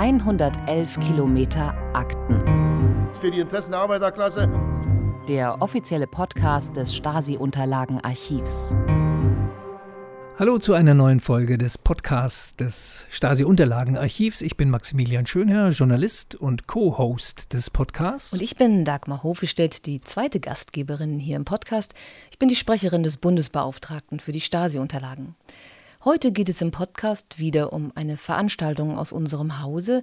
111 Kilometer Akten. Für die Interessen der Arbeiterklasse. Der offizielle Podcast des Stasi-Unterlagenarchivs. Hallo zu einer neuen Folge des Podcasts des Stasi-Unterlagenarchivs. Ich bin Maximilian Schönherr, Journalist und Co-Host des Podcasts. Und ich bin Dagmar Hofestedt, die zweite Gastgeberin hier im Podcast. Ich bin die Sprecherin des Bundesbeauftragten für die Stasi-Unterlagen. Heute geht es im Podcast wieder um eine Veranstaltung aus unserem Hause,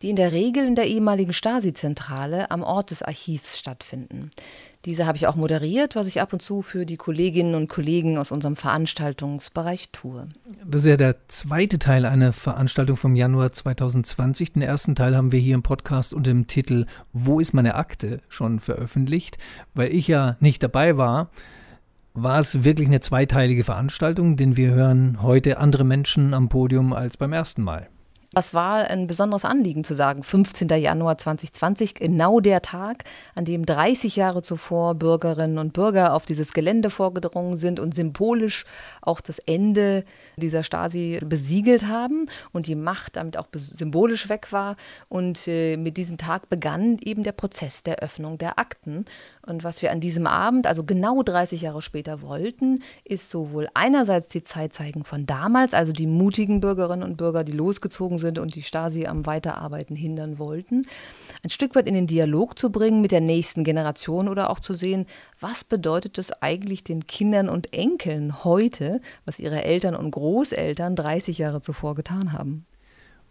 die in der Regel in der ehemaligen Stasi-Zentrale am Ort des Archivs stattfinden. Diese habe ich auch moderiert, was ich ab und zu für die Kolleginnen und Kollegen aus unserem Veranstaltungsbereich tue. Das ist ja der zweite Teil einer Veranstaltung vom Januar 2020. Den ersten Teil haben wir hier im Podcast unter dem Titel Wo ist meine Akte schon veröffentlicht, weil ich ja nicht dabei war war es wirklich eine zweiteilige Veranstaltung, denn wir hören heute andere Menschen am Podium als beim ersten Mal. Was war ein besonderes Anliegen zu sagen? 15. Januar 2020, genau der Tag, an dem 30 Jahre zuvor Bürgerinnen und Bürger auf dieses Gelände vorgedrungen sind und symbolisch auch das Ende dieser Stasi besiegelt haben und die Macht damit auch symbolisch weg war. Und äh, mit diesem Tag begann eben der Prozess der Öffnung der Akten. Und was wir an diesem Abend, also genau 30 Jahre später wollten, ist sowohl einerseits die Zeit zeigen von damals, also die mutigen Bürgerinnen und Bürger, die losgezogen sind, sind und die Stasi am Weiterarbeiten hindern wollten, ein Stück weit in den Dialog zu bringen mit der nächsten Generation oder auch zu sehen, was bedeutet es eigentlich den Kindern und Enkeln heute, was ihre Eltern und Großeltern 30 Jahre zuvor getan haben.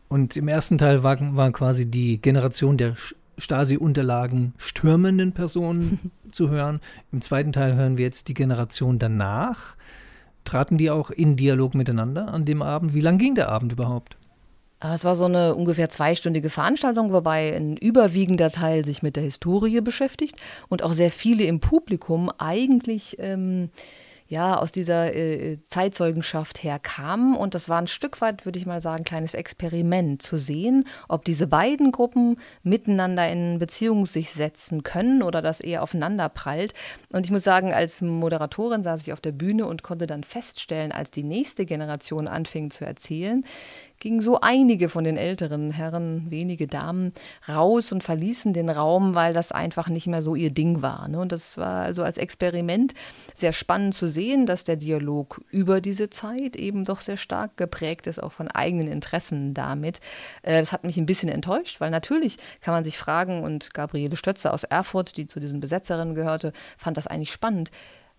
Und im ersten Teil war, war quasi die Generation der Stasi-Unterlagen stürmenden Personen zu hören. Im zweiten Teil hören wir jetzt die Generation danach. Traten die auch in Dialog miteinander an dem Abend? Wie lang ging der Abend überhaupt? Ah, es war so eine ungefähr zweistündige Veranstaltung, wobei ein überwiegender Teil sich mit der Historie beschäftigt und auch sehr viele im Publikum eigentlich ähm, ja, aus dieser äh, Zeitzeugenschaft herkamen. Und das war ein Stück weit, würde ich mal sagen, ein kleines Experiment zu sehen, ob diese beiden Gruppen miteinander in Beziehung sich setzen können oder das eher aufeinander prallt. Und ich muss sagen, als Moderatorin saß ich auf der Bühne und konnte dann feststellen, als die nächste Generation anfing zu erzählen, gingen so einige von den älteren Herren, wenige Damen, raus und verließen den Raum, weil das einfach nicht mehr so ihr Ding war. Ne? Und das war also als Experiment sehr spannend zu sehen, dass der Dialog über diese Zeit eben doch sehr stark geprägt ist, auch von eigenen Interessen damit. Äh, das hat mich ein bisschen enttäuscht, weil natürlich kann man sich fragen, und Gabriele Stötze aus Erfurt, die zu diesen Besetzerinnen gehörte, fand das eigentlich spannend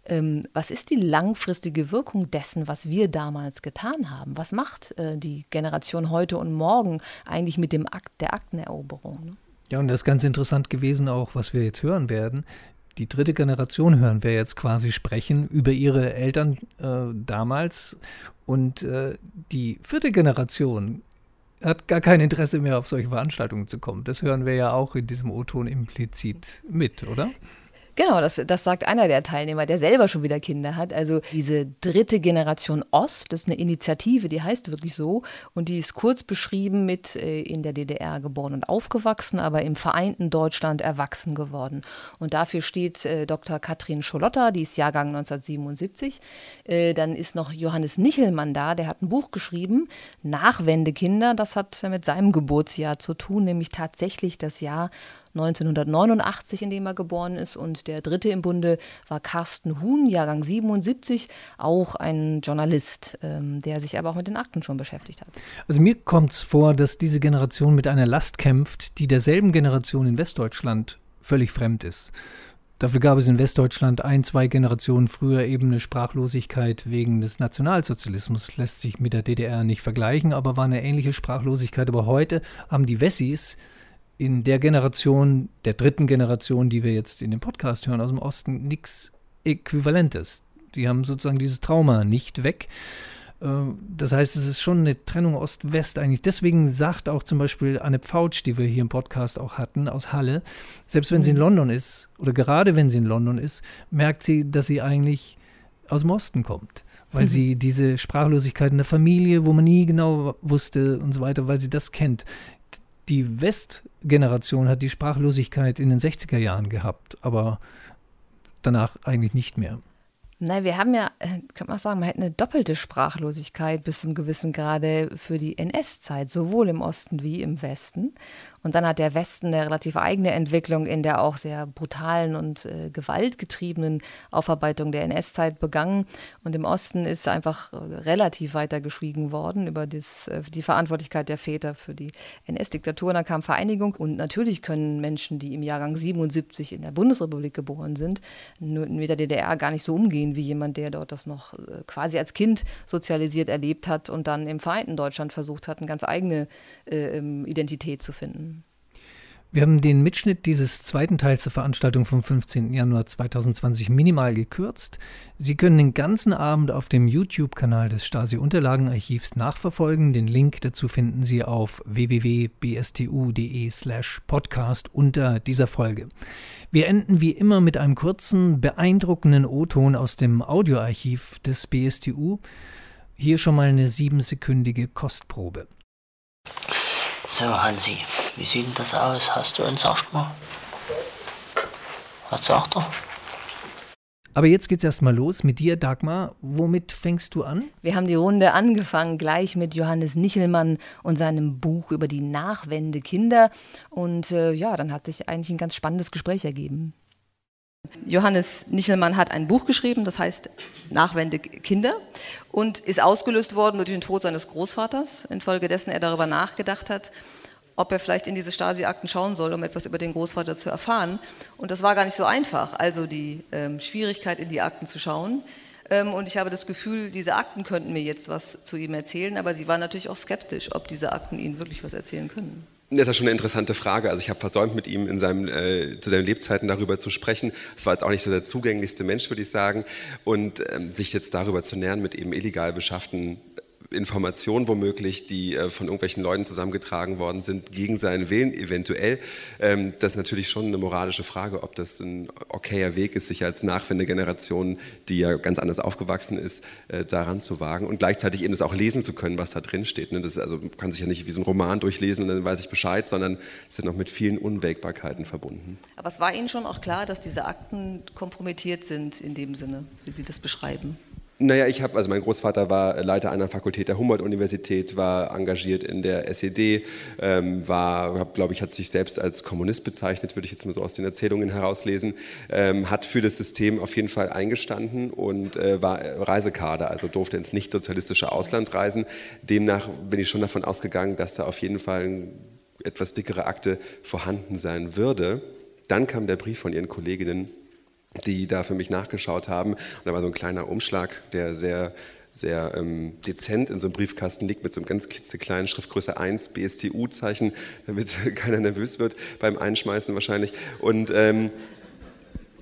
ähm, was ist die langfristige Wirkung dessen, was wir damals getan haben? Was macht äh, die Generation heute und morgen eigentlich mit dem Akt der Akteneroberung? Ne? Ja, und das ist ganz interessant gewesen auch, was wir jetzt hören werden. Die dritte Generation hören wir jetzt quasi sprechen über ihre Eltern äh, damals. Und äh, die vierte Generation hat gar kein Interesse mehr, auf solche Veranstaltungen zu kommen. Das hören wir ja auch in diesem O-Ton implizit mit, oder? Genau, das, das sagt einer der Teilnehmer, der selber schon wieder Kinder hat. Also diese dritte Generation Ost, das ist eine Initiative, die heißt wirklich so und die ist kurz beschrieben mit äh, in der DDR geboren und aufgewachsen, aber im vereinten Deutschland erwachsen geworden. Und dafür steht äh, Dr. Katrin Scholotta, die ist Jahrgang 1977. Äh, dann ist noch Johannes Nichelmann da, der hat ein Buch geschrieben, Nachwendekinder, das hat mit seinem Geburtsjahr zu tun, nämlich tatsächlich das Jahr 1989, in dem er geboren ist. Und der dritte im Bunde war Carsten Huhn, Jahrgang 77, auch ein Journalist, ähm, der sich aber auch mit den Akten schon beschäftigt hat. Also mir kommt es vor, dass diese Generation mit einer Last kämpft, die derselben Generation in Westdeutschland völlig fremd ist. Dafür gab es in Westdeutschland ein, zwei Generationen früher eben eine Sprachlosigkeit wegen des Nationalsozialismus. Lässt sich mit der DDR nicht vergleichen, aber war eine ähnliche Sprachlosigkeit. Aber heute haben die Wessis in der Generation, der dritten Generation, die wir jetzt in dem Podcast hören aus dem Osten, nichts Äquivalentes. Die haben sozusagen dieses Trauma nicht weg. Äh, das heißt, es ist schon eine Trennung Ost-West eigentlich. Deswegen sagt auch zum Beispiel Anne Pfautsch, die wir hier im Podcast auch hatten, aus Halle, selbst wenn sie in mhm. London ist oder gerade wenn sie in London ist, merkt sie, dass sie eigentlich aus dem Osten kommt. Weil sie diese Sprachlosigkeit in der Familie, wo man nie genau wusste und so weiter, weil sie das kennt die Westgeneration hat die Sprachlosigkeit in den 60er Jahren gehabt, aber danach eigentlich nicht mehr. Nein, wir haben ja, äh, könnte man sagen, man hat eine doppelte Sprachlosigkeit bis zum gewissen Grade für die NS-Zeit, sowohl im Osten wie im Westen. Und dann hat der Westen eine relativ eigene Entwicklung in der auch sehr brutalen und äh, gewaltgetriebenen Aufarbeitung der NS-Zeit begangen. Und im Osten ist einfach relativ weiter geschwiegen worden über das, äh, die Verantwortlichkeit der Väter für die NS-Diktatur. Und dann kam Vereinigung. Und natürlich können Menschen, die im Jahrgang 77 in der Bundesrepublik geboren sind, mit der DDR gar nicht so umgehen wie jemand, der dort das noch äh, quasi als Kind sozialisiert erlebt hat und dann im vereinten Deutschland versucht hat, eine ganz eigene äh, ähm, Identität zu finden. Wir haben den Mitschnitt dieses zweiten Teils der Veranstaltung vom 15. Januar 2020 minimal gekürzt. Sie können den ganzen Abend auf dem YouTube-Kanal des Stasi-Unterlagenarchivs nachverfolgen. Den Link dazu finden Sie auf www.bstu.de/slash podcast unter dieser Folge. Wir enden wie immer mit einem kurzen, beeindruckenden O-Ton aus dem Audioarchiv des BSTU. Hier schon mal eine siebensekündige Kostprobe. So, Hansi, wie sieht denn das aus? Hast du uns erstmal? Was sagt er? Aber jetzt geht's erstmal los mit dir, Dagmar. Womit fängst du an? Wir haben die Runde angefangen gleich mit Johannes Nichelmann und seinem Buch über die Nachwende Kinder. Und äh, ja, dann hat sich eigentlich ein ganz spannendes Gespräch ergeben. Johannes Nichelmann hat ein Buch geschrieben, das heißt Nachwende Kinder und ist ausgelöst worden durch den Tod seines Großvaters, infolgedessen er darüber nachgedacht hat, ob er vielleicht in diese Stasi-Akten schauen soll, um etwas über den Großvater zu erfahren. Und das war gar nicht so einfach, also die ähm, Schwierigkeit, in die Akten zu schauen. Ähm, und ich habe das Gefühl, diese Akten könnten mir jetzt was zu ihm erzählen, aber sie waren natürlich auch skeptisch, ob diese Akten ihnen wirklich was erzählen können. Das ist schon eine interessante Frage. Also ich habe versäumt, mit ihm in seinem, äh, zu seinen Lebzeiten darüber zu sprechen. Es war jetzt auch nicht so der zugänglichste Mensch, würde ich sagen. Und ähm, sich jetzt darüber zu nähern mit eben illegal beschafften Informationen womöglich, die äh, von irgendwelchen Leuten zusammengetragen worden sind, gegen seinen Willen eventuell. Ähm, das ist natürlich schon eine moralische Frage, ob das ein okayer Weg ist, sich als Nachwendegeneration, die ja ganz anders aufgewachsen ist, äh, daran zu wagen und gleichzeitig eben das auch lesen zu können, was da drin steht. Ne? Das also, man kann sich ja nicht wie so ein Roman durchlesen und dann weiß ich Bescheid, sondern es sind noch mit vielen Unwägbarkeiten verbunden. Aber es war Ihnen schon auch klar, dass diese Akten kompromittiert sind in dem Sinne, wie Sie das beschreiben? Naja, ich habe, also mein Großvater war Leiter einer Fakultät der Humboldt-Universität, war engagiert in der SED, ähm, war, glaube ich, hat sich selbst als Kommunist bezeichnet, würde ich jetzt mal so aus den Erzählungen herauslesen, ähm, hat für das System auf jeden Fall eingestanden und äh, war Reisekader, also durfte ins nicht sozialistische Ausland reisen. Demnach bin ich schon davon ausgegangen, dass da auf jeden Fall eine etwas dickere Akte vorhanden sein würde. Dann kam der Brief von ihren Kolleginnen die da für mich nachgeschaut haben. Und da war so ein kleiner Umschlag, der sehr sehr ähm, dezent in so einem Briefkasten liegt mit so einem ganz klitzekleinen Schriftgröße 1 BSTU-Zeichen, damit keiner nervös wird beim Einschmeißen wahrscheinlich. Und ähm,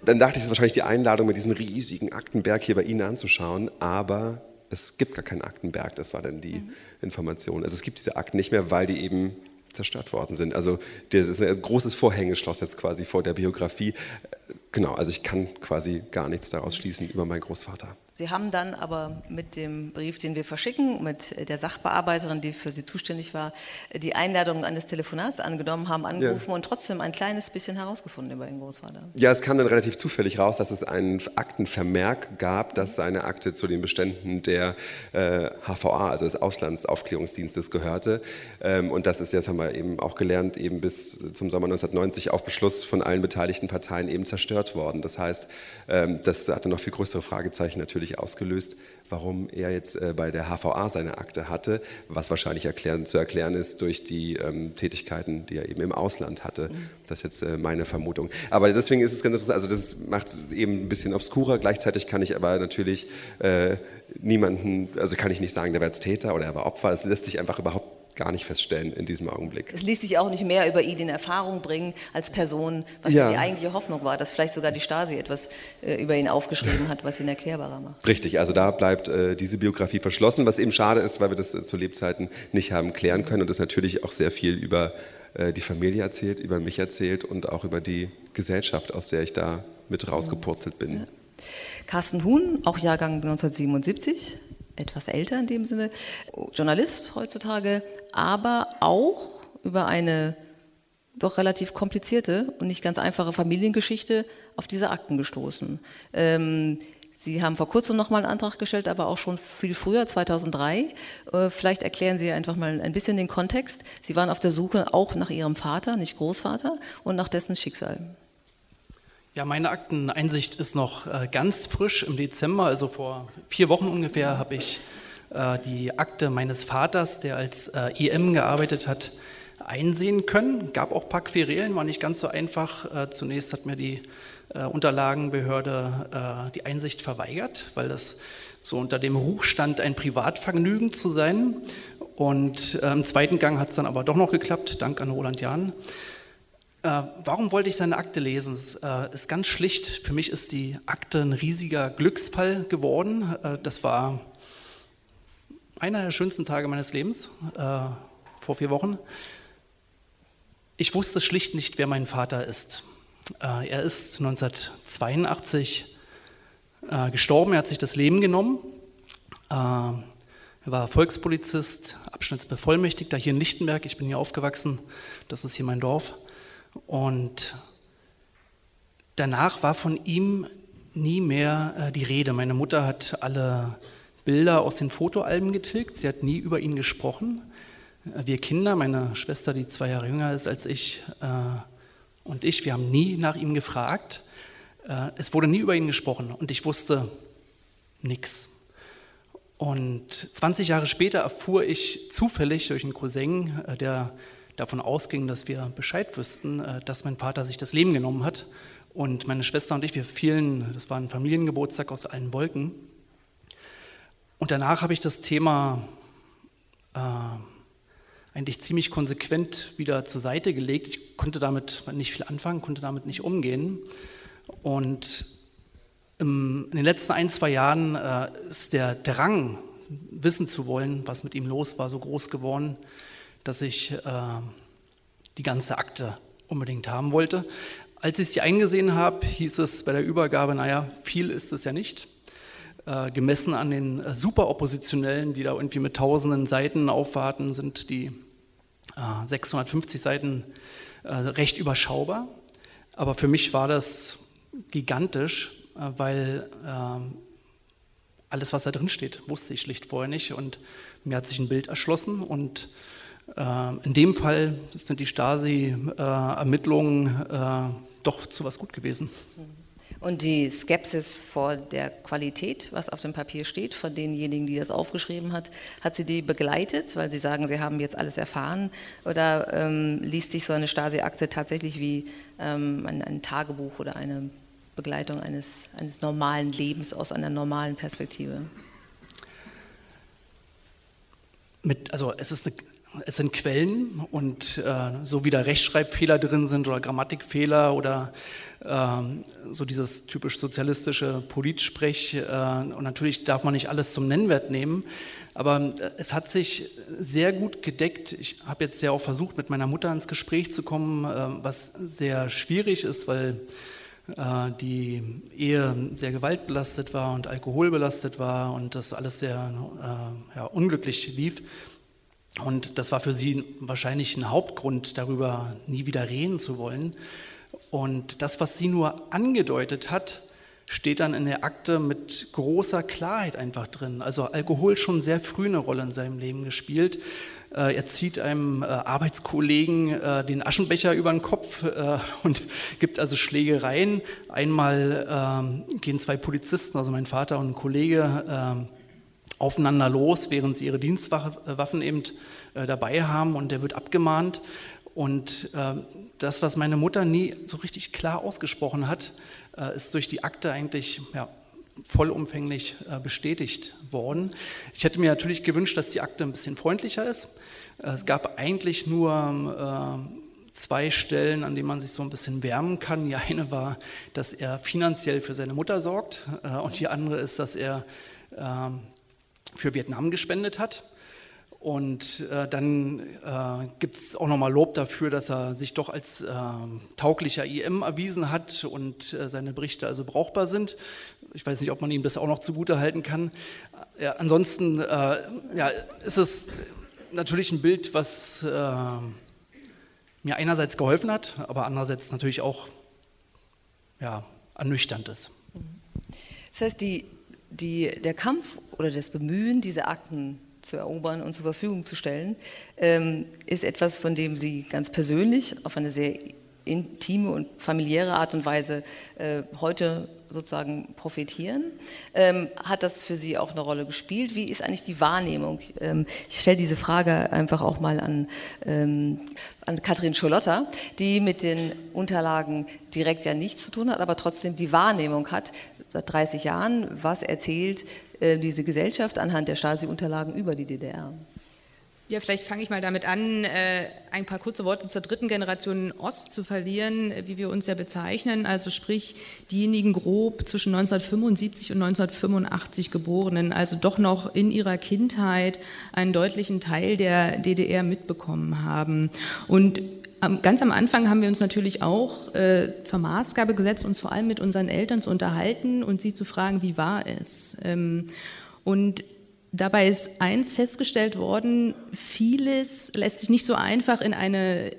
dann dachte ich, es ist wahrscheinlich die Einladung, mir diesen riesigen Aktenberg hier bei Ihnen anzuschauen, aber es gibt gar keinen Aktenberg, das war dann die mhm. Information. Also es gibt diese Akten nicht mehr, weil die eben zerstört worden sind. Also das ist ein großes Vorhängeschloss jetzt quasi vor der Biografie. Genau, also ich kann quasi gar nichts daraus schließen über meinen Großvater. Sie haben dann aber mit dem Brief, den wir verschicken, mit der Sachbearbeiterin, die für Sie zuständig war, die Einladung eines Telefonats angenommen, haben angerufen ja. und trotzdem ein kleines bisschen herausgefunden über Ihren Großvater. Ja, es kam dann relativ zufällig raus, dass es einen Aktenvermerk gab, dass seine Akte zu den Beständen der äh, HVA, also des Auslandsaufklärungsdienstes, gehörte. Ähm, und das ist, das haben wir eben auch gelernt, eben bis zum Sommer 1990 auf Beschluss von allen beteiligten Parteien eben zerstört worden. Das heißt, ähm, das hatte noch viel größere Fragezeichen natürlich natürlich ausgelöst, warum er jetzt äh, bei der HVA seine Akte hatte, was wahrscheinlich erklären, zu erklären ist durch die ähm, Tätigkeiten, die er eben im Ausland hatte. Das ist jetzt äh, meine Vermutung. Aber deswegen ist es ganz interessant, also das macht es eben ein bisschen obskurer. Gleichzeitig kann ich aber natürlich äh, niemanden, also kann ich nicht sagen, der war jetzt Täter oder er war Opfer. Das lässt sich einfach überhaupt gar nicht feststellen in diesem Augenblick. Es ließ sich auch nicht mehr über ihn in Erfahrung bringen als Person, was ja. die eigentliche Hoffnung war, dass vielleicht sogar die Stasi etwas äh, über ihn aufgeschrieben hat, was ihn erklärbarer macht. Richtig, also da bleibt äh, diese Biografie verschlossen, was eben schade ist, weil wir das äh, zu Lebzeiten nicht haben klären können und das natürlich auch sehr viel über äh, die Familie erzählt, über mich erzählt und auch über die Gesellschaft, aus der ich da mit rausgepurzelt bin. Ja. Carsten Huhn, auch Jahrgang 1977, etwas älter in dem Sinne, Journalist heutzutage, aber auch über eine doch relativ komplizierte und nicht ganz einfache Familiengeschichte auf diese Akten gestoßen. Ähm, Sie haben vor kurzem nochmal einen Antrag gestellt, aber auch schon viel früher, 2003. Äh, vielleicht erklären Sie einfach mal ein bisschen den Kontext. Sie waren auf der Suche auch nach Ihrem Vater, nicht Großvater, und nach dessen Schicksal. Ja, meine Akteneinsicht ist noch äh, ganz frisch im Dezember, also vor vier Wochen ungefähr, habe ich äh, die Akte meines Vaters, der als EM gearbeitet hat, einsehen können. Gab auch ein paar Querelen, war nicht ganz so einfach. Zunächst hat mir die äh, Unterlagenbehörde äh, die Einsicht verweigert, weil das so unter dem Ruch stand, ein Privatvergnügen zu sein. Und äh, im zweiten Gang hat es dann aber doch noch geklappt, dank an Roland Jahn. Äh, warum wollte ich seine Akte lesen? Es äh, ist ganz schlicht. Für mich ist die Akte ein riesiger Glücksfall geworden. Äh, das war einer der schönsten Tage meines Lebens vor vier Wochen. Ich wusste schlicht nicht, wer mein Vater ist. Äh, er ist 1982 äh, gestorben, er hat sich das Leben genommen. Äh, er war Volkspolizist, Abschnittsbevollmächtigter hier in Lichtenberg. Ich bin hier aufgewachsen, das ist hier mein Dorf. Und danach war von ihm nie mehr die Rede. Meine Mutter hat alle Bilder aus den Fotoalben getilgt. Sie hat nie über ihn gesprochen. Wir Kinder, meine Schwester, die zwei Jahre jünger ist als ich, und ich, wir haben nie nach ihm gefragt. Äh, es wurde nie über ihn gesprochen und ich wusste nichts. Und 20 Jahre später erfuhr ich zufällig durch einen Cousin, äh, der davon ausging, dass wir Bescheid wüssten, äh, dass mein Vater sich das Leben genommen hat. Und meine Schwester und ich, wir fielen, das war ein Familiengeburtstag aus allen Wolken. Und danach habe ich das Thema äh, eigentlich ziemlich konsequent wieder zur Seite gelegt. Ich konnte damit nicht viel anfangen, konnte damit nicht umgehen. Und in den letzten ein, zwei Jahren äh, ist der Drang, wissen zu wollen, was mit ihm los war, so groß geworden, dass ich äh, die ganze Akte unbedingt haben wollte. Als ich sie eingesehen habe, hieß es bei der Übergabe, naja, viel ist es ja nicht. Äh, gemessen an den äh, Superoppositionellen, die da irgendwie mit tausenden Seiten aufwarten, sind die äh, 650 Seiten äh, recht überschaubar. Aber für mich war das gigantisch, äh, weil ähm, alles, was da drin steht, wusste ich schlicht vorher nicht. Und mir hat sich ein Bild erschlossen. Und in dem Fall sind die Stasi-Ermittlungen doch zu was gut gewesen. Und die Skepsis vor der Qualität, was auf dem Papier steht, von denjenigen, die das aufgeschrieben hat, hat sie die begleitet, weil sie sagen, sie haben jetzt alles erfahren? Oder ähm, liest sich so eine Stasi-Akte tatsächlich wie ähm, ein, ein, Tagebuch oder eine Begleitung eines, eines normalen Lebens aus einer normalen Perspektive? Mit, also es ist eine es sind Quellen und äh, so wie da Rechtschreibfehler drin sind oder Grammatikfehler oder ähm, so dieses typisch sozialistische Politsprech. Äh, und natürlich darf man nicht alles zum Nennwert nehmen, aber äh, es hat sich sehr gut gedeckt. Ich habe jetzt ja auch versucht, mit meiner Mutter ins Gespräch zu kommen, äh, was sehr schwierig ist, weil die Ehe sehr gewaltbelastet war und alkoholbelastet war und das alles sehr ja, unglücklich lief. Und das war für sie wahrscheinlich ein Hauptgrund, darüber nie wieder reden zu wollen. Und das, was sie nur angedeutet hat, steht dann in der Akte mit großer Klarheit einfach drin. Also Alkohol schon sehr früh eine Rolle in seinem Leben gespielt. Äh, er zieht einem äh, Arbeitskollegen äh, den Aschenbecher über den Kopf und gibt also Schlägereien. Einmal ähm, gehen zwei Polizisten, also mein Vater und ein Kollege, ähm, aufeinander los, während sie ihre Dienstwaffen eben äh, dabei haben und der wird abgemahnt. Und äh, das, was meine Mutter nie so richtig klar ausgesprochen hat, äh, ist durch die Akte eigentlich ja, vollumfänglich bestätigt worden. Ich hätte mir natürlich gewünscht, dass die Akte ein bisschen freundlicher ist. Es gab eigentlich nur zwei Stellen, an denen man sich so ein bisschen wärmen kann. Die eine war, dass er finanziell für seine Mutter sorgt und die andere ist, dass er ähm, für Vietnam gespendet hat. Und äh, dann äh, gibt es auch nochmal Lob dafür, dass er sich doch als äh, tauglicher IM erwiesen hat und äh, seine Berichte also brauchbar sind. Ich weiß nicht, ob man ihm das auch noch zugute halten kann. Ja, ansonsten äh, ja, ist es natürlich ein Bild, was äh, mir einerseits geholfen hat, aber andererseits natürlich auch ja, ernüchternd ist. Das heißt, die, die, der Kampf oder das Bemühen, diese Akten zu erobern und zur Verfügung zu stellen, ähm, ist etwas, von dem Sie ganz persönlich auf eine sehr intime und familiäre Art und Weise äh, heute sozusagen profitieren. Ähm, hat das für Sie auch eine Rolle gespielt? Wie ist eigentlich die Wahrnehmung? Ähm, ich stelle diese Frage einfach auch mal an, ähm, an Katrin Scholotter, die mit den Unterlagen direkt ja nichts zu tun hat, aber trotzdem die Wahrnehmung hat, seit 30 Jahren, was erzählt äh, diese Gesellschaft anhand der Stasi-Unterlagen über die DDR. Ja, vielleicht fange ich mal damit an, äh, ein paar kurze Worte zur dritten Generation Ost zu verlieren, wie wir uns ja bezeichnen, also sprich diejenigen grob zwischen 1975 und 1985 Geborenen, also doch noch in ihrer Kindheit einen deutlichen Teil der DDR mitbekommen haben. Und ganz am Anfang haben wir uns natürlich auch äh, zur Maßgabe gesetzt, uns vor allem mit unseren Eltern zu unterhalten und sie zu fragen, wie war es? Ähm, und Dabei ist eins festgestellt worden, vieles lässt sich nicht so einfach in eine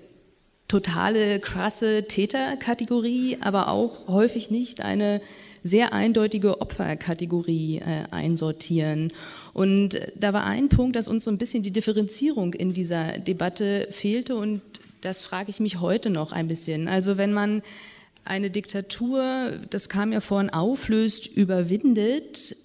totale, krasse Täterkategorie, aber auch häufig nicht eine sehr eindeutige Opferkategorie äh, einsortieren. Und da war ein Punkt, dass uns so ein bisschen die Differenzierung in dieser Debatte fehlte und das frage ich mich heute noch ein bisschen. Also wenn man eine Diktatur, das kam ja vorhin, auflöst, überwindet,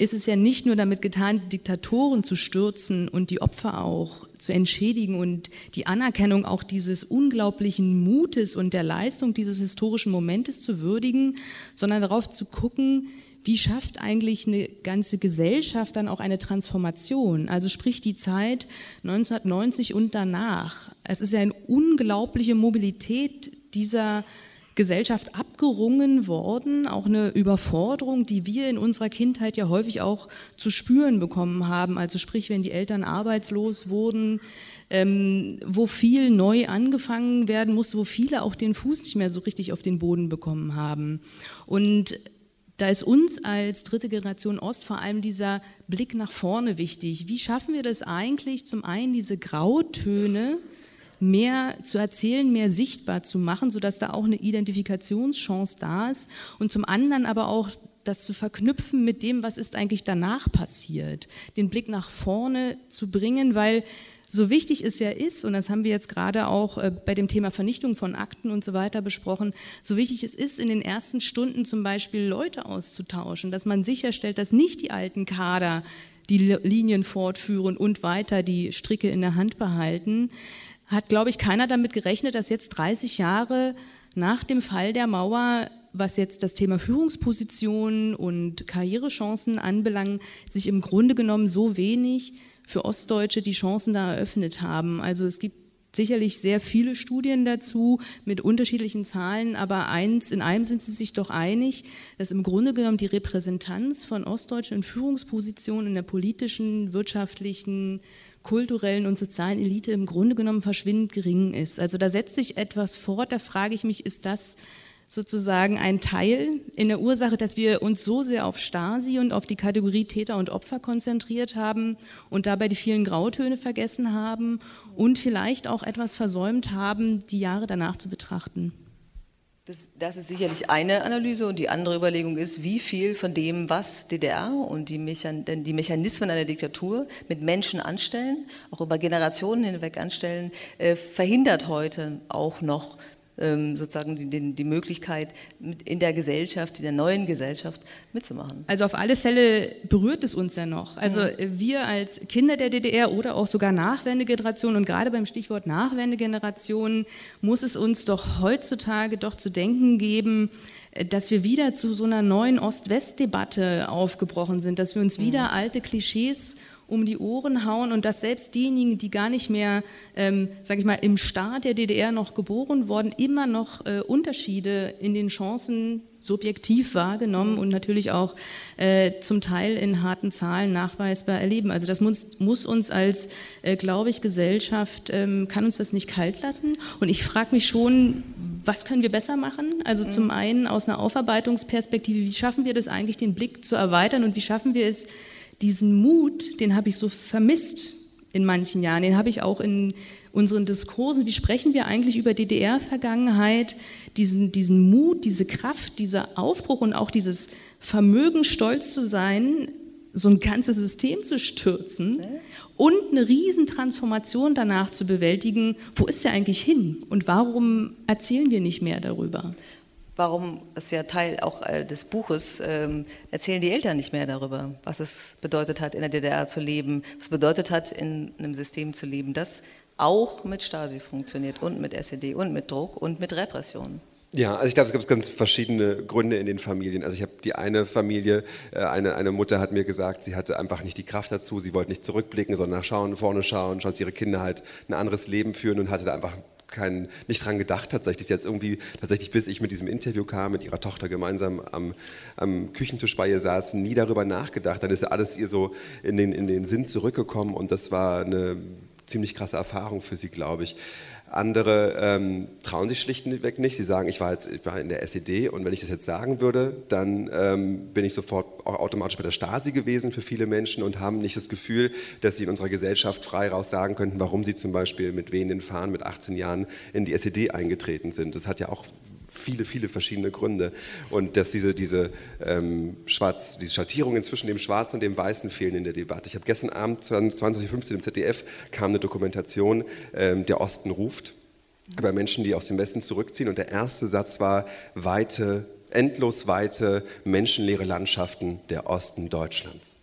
ist es ja nicht nur damit getan, Diktatoren zu stürzen und die Opfer auch zu entschädigen und die Anerkennung auch dieses unglaublichen Mutes und der Leistung dieses historischen Momentes zu würdigen, sondern darauf zu gucken, wie schafft eigentlich eine ganze Gesellschaft dann auch eine Transformation? Also sprich die Zeit 1990 und danach. Es ist ja eine unglaubliche Mobilität dieser Gesellschaft abgerungen worden, auch eine Überforderung, die wir in unserer Kindheit ja häufig auch zu spüren bekommen haben. Also sprich, wenn die Eltern arbeitslos wurden, ähm, wo viel neu angefangen werden musste, wo viele auch den Fuß nicht mehr so richtig auf den Boden bekommen haben. Und da ist uns als dritte Generation Ost vor allem dieser Blick nach vorne wichtig. Wie schaffen wir das eigentlich, zum einen diese Grautöne, mehr zu erzählen, mehr sichtbar zu machen, sodass da auch eine Identifikationschance da ist und zum anderen aber auch das zu verknüpfen mit dem, was ist eigentlich danach passiert, den Blick nach vorne zu bringen, weil so wichtig es ja ist, und das haben wir jetzt gerade auch äh, bei dem Thema Vernichtung von Akten und so weiter besprochen, so wichtig es ist, in den ersten Stunden zum Beispiel Leute auszutauschen, dass man sicherstellt, dass nicht die alten Kader die Linien fortführen und weiter die Stricke in der Hand behalten, hat, glaube ich, keiner damit gerechnet, dass jetzt 30 Jahre nach dem Fall der Mauer, was jetzt das Thema Führungspositionen und Karrierechancen anbelangt, sich im Grunde genommen so wenig für Ostdeutsche die Chancen da eröffnet haben. Also es gibt sicherlich sehr viele Studien dazu mit unterschiedlichen Zahlen, aber eins, in einem sind sie sich doch einig, dass im Grunde genommen die Repräsentanz von Ostdeutschen in Führungspositionen in der politischen, wirtschaftlichen, kulturellen und sozialen Elite im Grunde genommen verschwindend gering ist. Also da setzt sich etwas fort, da frage ich mich, ist das sozusagen ein Teil in der Ursache, dass wir uns so sehr auf Stasi und auf die Kategorie Täter und Opfer konzentriert haben und dabei die vielen Grautöne vergessen haben und vielleicht auch etwas versäumt haben, die Jahre danach zu betrachten. Das, das, ist sicherlich eine Analyse und die andere Überlegung ist, wie viel von dem, was DDR und die, Mechan die Mechanismen einer Diktatur mit Menschen anstellen, auch über Generationen hinweg anstellen, äh, verhindert heute auch noch sozusagen die, die, Möglichkeit, in der Gesellschaft, in der neuen Gesellschaft mitzumachen. Also auf alle Fälle berührt es uns ja noch. Also mhm. wir als Kinder der DDR oder auch sogar Nachwendegeneration und gerade beim Stichwort Nachwendegeneration muss es uns doch heutzutage doch zu denken geben, dass wir wieder zu so einer neuen Ost-West-Debatte aufgebrochen sind, dass wir uns wieder mhm. alte Klischees um die Ohren hauen und dass selbst diejenigen, die gar nicht mehr, ähm, sage ich mal, im Staat der DDR noch geboren wurden, immer noch äh, Unterschiede in den Chancen subjektiv wahrgenommen und natürlich auch äh, zum Teil in harten Zahlen nachweisbar erleben. Also das muss, muss uns als, äh, glaube ich, Gesellschaft, ähm, kann uns das nicht kalt lassen. Und ich frage mich schon, was können wir besser machen? Also mhm. zum einen aus einer Aufarbeitungsperspektive, wie schaffen wir das eigentlich, den Blick zu erweitern und wie schaffen wir es, diesen Mut, den habe ich so vermisst in manchen Jahren. Den habe ich auch in unseren Diskursen. Wie sprechen wir eigentlich über DDR-Vergangenheit? Diesen, diesen Mut, diese Kraft, dieser Aufbruch und auch dieses Vermögen, stolz zu sein, so ein ganzes System zu stürzen und eine Riesentransformation danach zu bewältigen. Wo ist der eigentlich hin? Und warum erzählen wir nicht mehr darüber? Warum, ist ja Teil auch äh, des Buches, ähm, erzählen die Eltern nicht mehr darüber, was es bedeutet hat, in der DDR zu leben, was es bedeutet hat, in einem System zu leben, das auch mit Stasi funktioniert und mit SED und mit Druck und mit Repression. Ja, also ich glaube, es gibt ganz verschiedene Gründe in den Familien. Also ich habe die eine Familie, äh, eine, eine Mutter hat mir gesagt, sie hatte einfach nicht die Kraft dazu, sie wollte nicht zurückblicken, sondern nach schauen, vorne schauen, dass ihre Kinder halt ein anderes Leben führen und hatte da einfach kein, nicht dran gedacht tatsächlich. Jetzt irgendwie, tatsächlich bis ich mit diesem Interview kam, mit ihrer Tochter gemeinsam am, am Küchentisch bei ihr saß, nie darüber nachgedacht. Dann ist alles ihr so in den, in den Sinn zurückgekommen und das war eine ziemlich krasse Erfahrung für sie, glaube ich. Andere ähm, trauen sich schlichtweg nicht. Sie sagen, ich war, jetzt, ich war in der SED und wenn ich das jetzt sagen würde, dann ähm, bin ich sofort automatisch bei der Stasi gewesen für viele Menschen und haben nicht das Gefühl, dass sie in unserer Gesellschaft frei raus sagen könnten, warum sie zum Beispiel mit wehenden Fahnen mit 18 Jahren in die SED eingetreten sind. Das hat ja auch viele, viele verschiedene Gründe. Und dass diese, diese, ähm, Schwarz, diese Schattierungen zwischen dem Schwarzen und dem Weißen fehlen in der Debatte. Ich habe gestern Abend 20.15 Uhr im ZDF kam eine Dokumentation, ähm, Der Osten ruft, über Menschen, die aus dem Westen zurückziehen. Und der erste Satz war, weite, endlos weite, menschenleere Landschaften der Osten Deutschlands.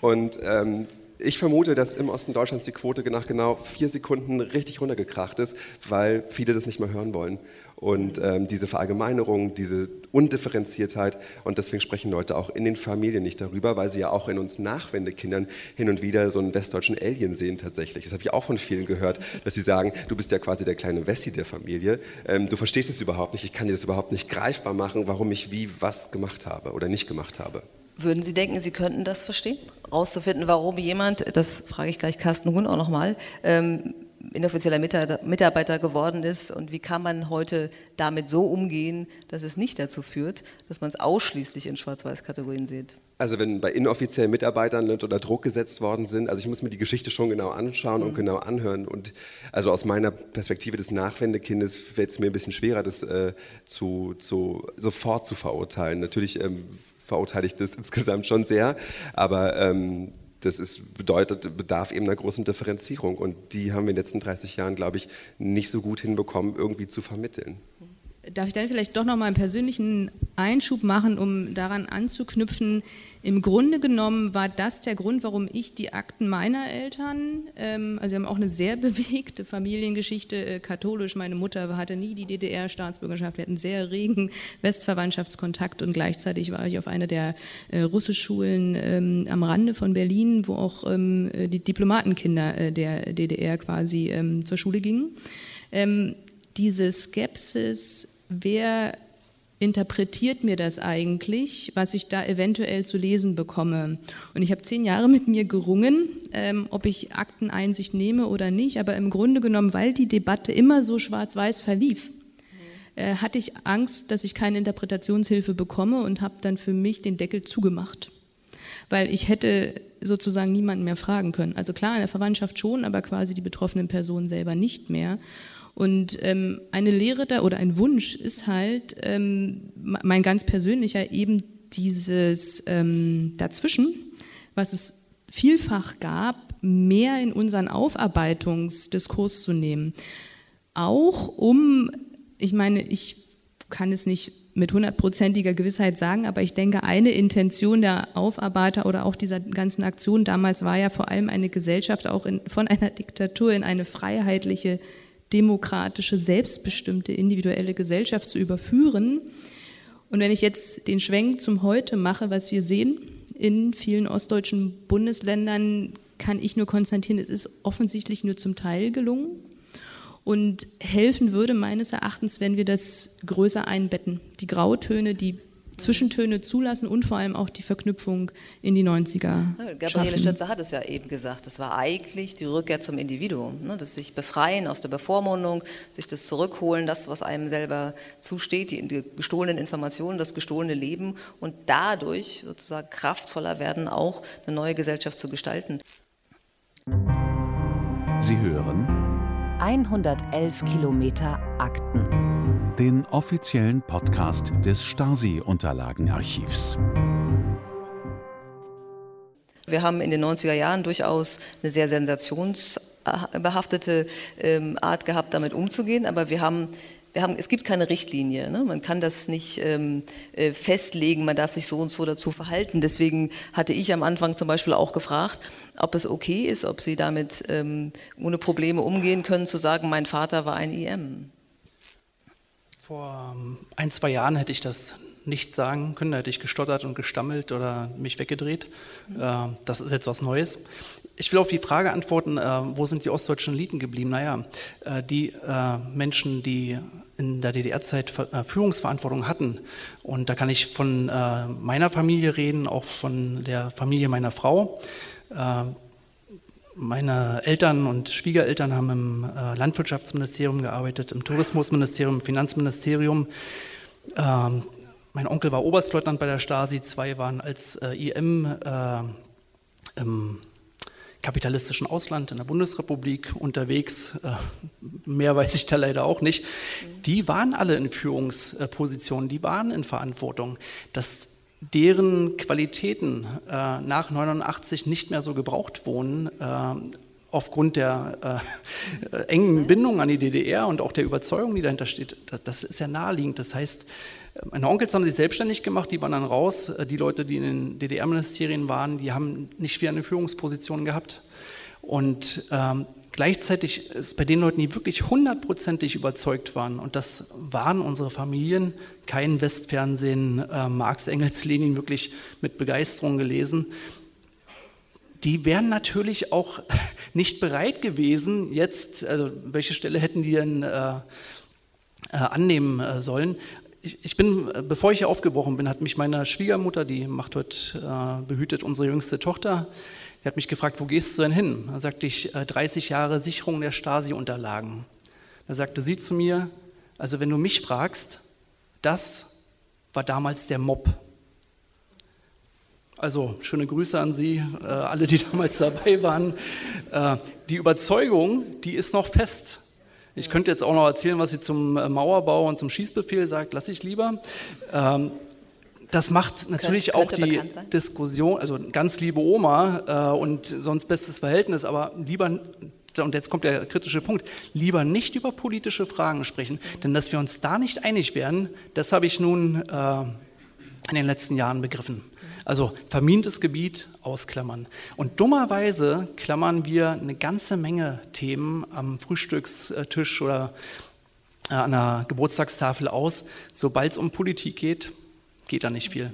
Und ähm, ich vermute, dass im Osten Deutschlands die Quote nach genau vier Sekunden richtig runtergekracht ist, weil viele das nicht mehr hören wollen. Und ähm, diese Verallgemeinerung, diese Undifferenziertheit, und deswegen sprechen Leute auch in den Familien nicht darüber, weil sie ja auch in uns Nachwendekindern hin und wieder so einen westdeutschen Alien sehen tatsächlich. Das habe ich auch von vielen gehört, dass sie sagen, du bist ja quasi der kleine Wessi der Familie, ähm, du verstehst es überhaupt nicht, ich kann dir das überhaupt nicht greifbar machen, warum ich wie was gemacht habe oder nicht gemacht habe. Würden Sie denken, Sie könnten das verstehen? Rauszufinden, warum jemand, das frage ich gleich Carsten Huhn auch nochmal, ähm, inoffizieller Mitarbeiter geworden ist und wie kann man heute damit so umgehen, dass es nicht dazu führt, dass man es ausschließlich in Schwarz-Weiß-Kategorien sieht? Also wenn bei inoffiziellen Mitarbeitern unter Druck gesetzt worden sind, also ich muss mir die Geschichte schon genau anschauen mhm. und genau anhören und also aus meiner Perspektive des Nachwendekindes fällt es mir ein bisschen schwerer, das äh, zu, zu, sofort zu verurteilen. Natürlich ähm, verurteile ich das insgesamt schon sehr, aber ähm, das ist, bedeutet, bedarf eben einer großen Differenzierung und die haben wir in den letzten 30 Jahren, glaube ich, nicht so gut hinbekommen, irgendwie zu vermitteln. Darf ich dann vielleicht doch noch mal einen persönlichen Einschub machen, um daran anzuknüpfen? Im Grunde genommen war das der Grund, warum ich die Akten meiner Eltern, ähm, also sie haben auch eine sehr bewegte Familiengeschichte, äh, katholisch. Meine Mutter hatte nie die DDR-Staatsbürgerschaft, wir hatten sehr regen Westverwandtschaftskontakt und gleichzeitig war ich auf einer der äh, Russischschulen ähm, am Rande von Berlin, wo auch ähm, äh, die Diplomatenkinder äh, der DDR quasi ähm, zur Schule gingen. Ähm, diese Skepsis wer interpretiert mir das eigentlich, was ich da eventuell zu lesen bekomme. Und ich habe zehn Jahre mit mir gerungen, ähm, ob ich Akteneinsicht nehme oder nicht, aber im Grunde genommen, weil die Debatte immer so schwarz-weiß verlief, äh, hatte ich Angst, dass ich keine Interpretationshilfe bekomme und habe dann für mich den Deckel zugemacht. Weil ich hätte sozusagen niemanden mehr fragen können. Also klar, in der Verwandtschaft schon, aber quasi die betroffenen Personen selber nicht mehr. Und ähm, eine Lehre da oder ein Wunsch ist halt ähm, mein ganz persönlicher eben dieses ähm, Dazwischen, was es vielfach gab, mehr in unseren Aufarbeitungsdiskurs zu nehmen. Auch um, ich meine, ich kann es nicht mit hundertprozentiger Gewissheit sagen, aber ich denke, eine Intention der Aufarbeiter oder auch dieser ganzen Aktion damals war ja vor allem eine Gesellschaft auch in, von einer Diktatur in eine freiheitliche demokratische, selbstbestimmte, individuelle Gesellschaft zu überführen. Und wenn ich jetzt den Schwenk zum Heute mache, was wir sehen in vielen ostdeutschen Bundesländern, kann ich nur konstatieren, es ist offensichtlich nur zum Teil gelungen. Und helfen würde meines Erachtens, wenn wir das größer einbetten. Die Grautöne, die Zwischentöne zulassen und vor allem auch die Verknüpfung in die 90er. Ja, Gabriele schaffen. Stötzer hat es ja eben gesagt, das war eigentlich die Rückkehr zum Individuum, ne? das sich befreien aus der Bevormundung, sich das zurückholen, das, was einem selber zusteht, die, die gestohlenen Informationen, das gestohlene Leben und dadurch sozusagen kraftvoller werden, auch eine neue Gesellschaft zu gestalten. Sie hören 111 Kilometer Akten. Den offiziellen Podcast des Stasi-Unterlagenarchivs. Wir haben in den 90er Jahren durchaus eine sehr sensationsbehaftete ähm, Art gehabt, damit umzugehen, aber wir haben haben, es gibt keine Richtlinie. Ne? Man kann das nicht ähm, äh, festlegen, man darf sich so und so dazu verhalten. Deswegen hatte ich am Anfang zum Beispiel auch gefragt, ob es okay ist, ob Sie damit ähm, ohne Probleme umgehen können, zu sagen, mein Vater war ein IM. Vor ähm, ein, zwei Jahren hätte ich das nicht sagen können, da hätte ich gestottert und gestammelt oder mich weggedreht. Mhm. Das ist jetzt was Neues. Ich will auf die Frage antworten, äh, wo sind die ostdeutschen Eliten geblieben? Naja, äh, die Menschen, die in der DDR-Zeit Führungsverantwortung hatten, und da kann ich von meiner Familie reden, auch von der Familie meiner Frau. Meine Eltern und Schwiegereltern haben im Landwirtschaftsministerium gearbeitet, im Tourismusministerium, im Finanzministerium. Ähm, mein Onkel war Oberstleutnant bei der Stasi, zwei waren als äh, IM äh, im kapitalistischen Ausland in der Bundesrepublik unterwegs. Äh, mehr weiß ich da leider auch nicht. Die waren alle in Führungspositionen, die waren in Verantwortung. Dass deren Qualitäten äh, nach 89 nicht mehr so gebraucht wurden, äh, aufgrund der äh, engen Bindung an die DDR und auch der Überzeugung, die dahinter steht, das, das ist ja naheliegend. Das heißt, meine Onkels haben sich selbstständig gemacht, die waren dann raus. Die Leute, die in den DDR-Ministerien waren, die haben nicht viel eine Führungsposition gehabt. Und ähm, gleichzeitig ist bei den Leuten, die wirklich hundertprozentig überzeugt waren, und das waren unsere Familien, kein Westfernsehen, äh, Marx, Engels, Lenin wirklich mit Begeisterung gelesen, die wären natürlich auch nicht bereit gewesen, jetzt, also welche Stelle hätten die denn äh, äh, annehmen äh, sollen, ich, bin, bevor ich hier aufgebrochen bin, hat mich meine Schwiegermutter, die macht heute, äh, behütet unsere jüngste Tochter, die hat mich gefragt, wo gehst du denn hin? Da sagte ich, äh, 30 Jahre Sicherung der Stasi-Unterlagen. Da sagte sie zu mir, also wenn du mich fragst, das war damals der Mob. Also schöne Grüße an Sie, äh, alle, die damals dabei waren. Äh, die Überzeugung, die ist noch fest. Ich könnte jetzt auch noch erzählen, was sie zum äh, Mauerbau und zum Schießbefehl sagt, lasse ich lieber. Ähm, das macht natürlich Kön auch die Diskussion, also ganz liebe Oma äh, und sonst bestes Verhältnis, aber lieber, und jetzt kommt der kritische Punkt, lieber nicht über politische Fragen sprechen, denn dass wir uns da nicht einig werden, das habe ich nun äh, in den letzten Jahren begriffen. Also vermintes Gebiet ausklammern. Und dummerweise klammern wir eine ganze Menge Themen am Frühstückstisch oder äh, an der Geburtstagstafel aus. Sobald es um Politik geht, geht da nicht viel.